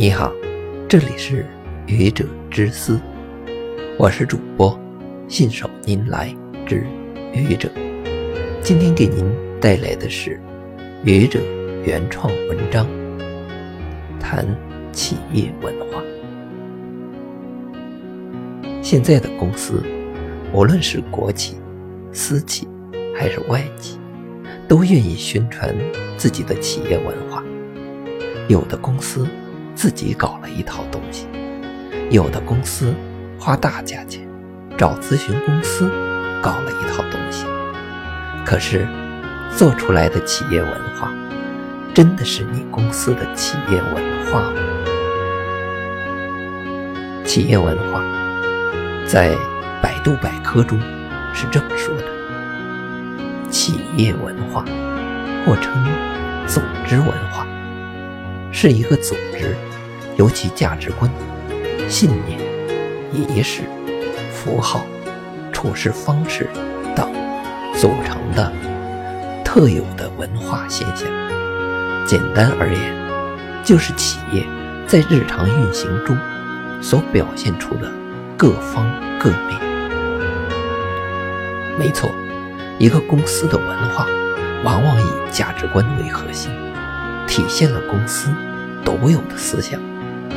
你好，这里是愚者之思，我是主播信手拈来之愚者。今天给您带来的是愚者原创文章，谈企业文化。现在的公司，无论是国企、私企还是外企，都愿意宣传自己的企业文化。有的公司。自己搞了一套东西，有的公司花大价钱找咨询公司搞了一套东西，可是做出来的企业文化，真的是你公司的企业文化吗？企业文化在百度百科中是这么说的：企业文化，或称组织文化，是一个组织。由其价值观、信念、仪式、符号、处事方式等组成的特有的文化现象。简单而言，就是企业在日常运行中所表现出的各方各面。没错，一个公司的文化往往以价值观为核心，体现了公司独有的思想。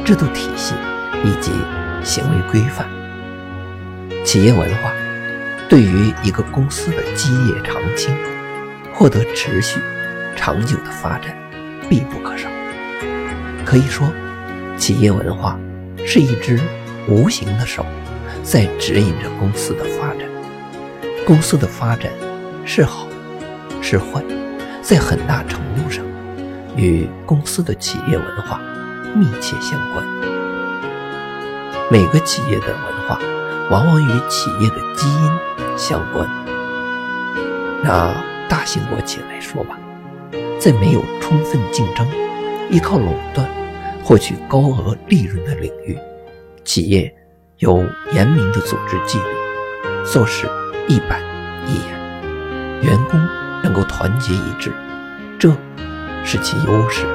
制度体系以及行为规范，企业文化对于一个公司的基业长青、获得持续长久的发展必不可少。可以说，企业文化是一只无形的手，在指引着公司的发展。公司的发展是好是坏，在很大程度上与公司的企业文化。密切相关。每个企业的文化，往往与企业的基因相关。拿大型国企来说吧，在没有充分竞争、依靠垄断获取高额利润的领域，企业有严明的组织纪律，做事一板一眼，员工能够团结一致，这是其优势。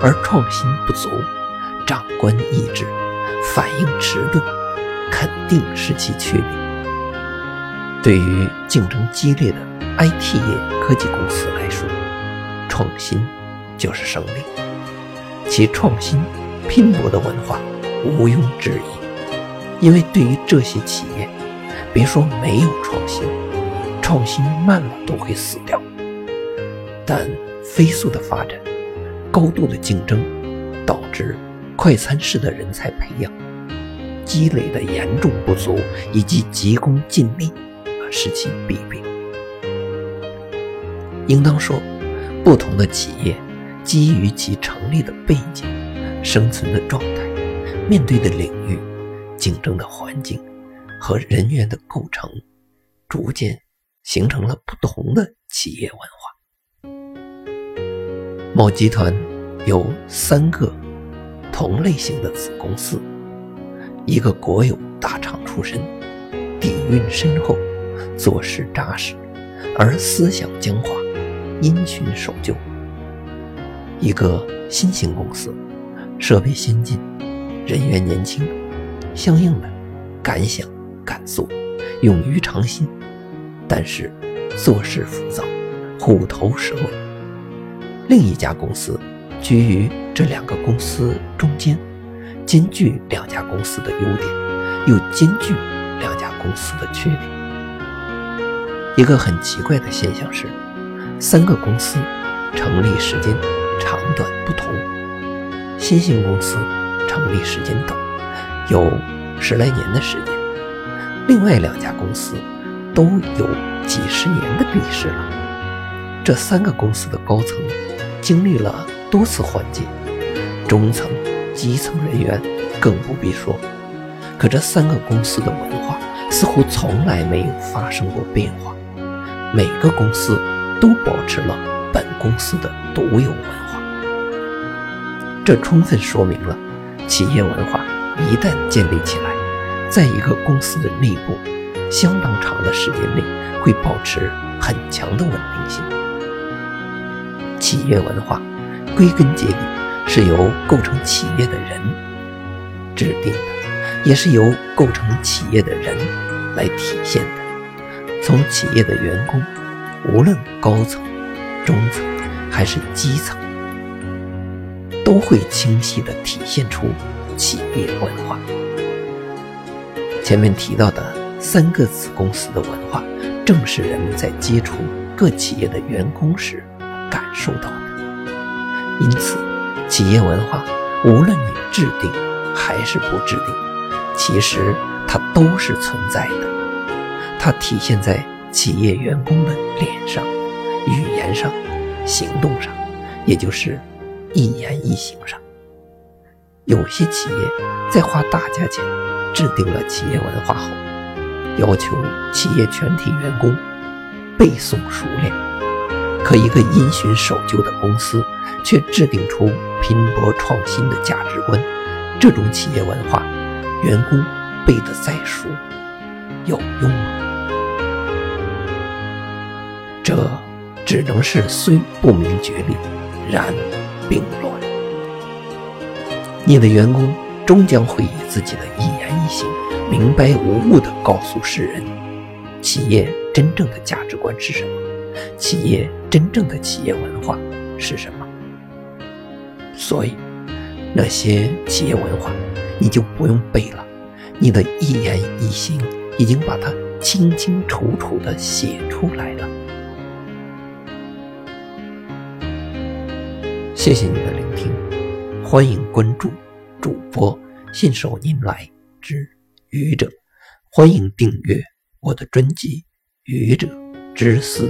而创新不足，长官意志，反应迟钝，肯定是其缺点。对于竞争激烈的 IT 业科技公司来说，创新就是胜利。其创新拼搏的文化毋庸置疑，因为对于这些企业，别说没有创新，创新慢了都会死掉。但飞速的发展。高度的竞争导致快餐式的人才培养积累的严重不足，以及急功近利而使其弊病。应当说，不同的企业基于其成立的背景、生存的状态、面对的领域、竞争的环境和人员的构成，逐渐形成了不同的企业文化。某集团有三个同类型的子公司，一个国有大厂出身，底蕴深厚，做事扎实，而思想僵化，因循守旧；一个新型公司，设备先进，人员年轻，相应的敢想敢做，勇于尝新，但是做事浮躁，虎头蛇尾。另一家公司居于这两个公司中间，兼具两家公司的优点，又兼具两家公司的缺点。一个很奇怪的现象是，三个公司成立时间长短不同。新兴公司成立时间短，有十来年的时间；另外两家公司都有几十年的历史了。这三个公司的高层。经历了多次换届，中层、基层人员更不必说。可这三个公司的文化似乎从来没有发生过变化，每个公司都保持了本公司的独有文化。这充分说明了，企业文化一旦建立起来，在一个公司的内部，相当长的时间内会保持很强的稳定性。企业文化，归根结底是由构成企业的人制定的，也是由构成企业的人来体现的。从企业的员工，无论高层、中层还是基层，都会清晰地体现出企业文化。前面提到的三个子公司的文化，正是人们在接触各企业的员工时受到的。因此，企业文化无论你制定还是不制定，其实它都是存在的。它体现在企业员工的脸上、语言上、行动上，也就是一言一行上。有些企业在花大价钱制定了企业文化后，要求企业全体员工背诵熟练，可一个因循守旧的公司。却制定出拼搏创新的价值观，这种企业文化，员工背得再熟，有用吗？这只能是虽不明觉厉，然并卵。你的员工终将会以自己的一言一行，明白无误地告诉世人，企业真正的价值观是什么，企业真正的企业文化是什么。所以，那些企业文化，你就不用背了。你的一言一行已经把它清清楚楚地写出来了。谢谢你的聆听，欢迎关注主播信手拈来之愚者，欢迎订阅我的专辑《愚者之思》。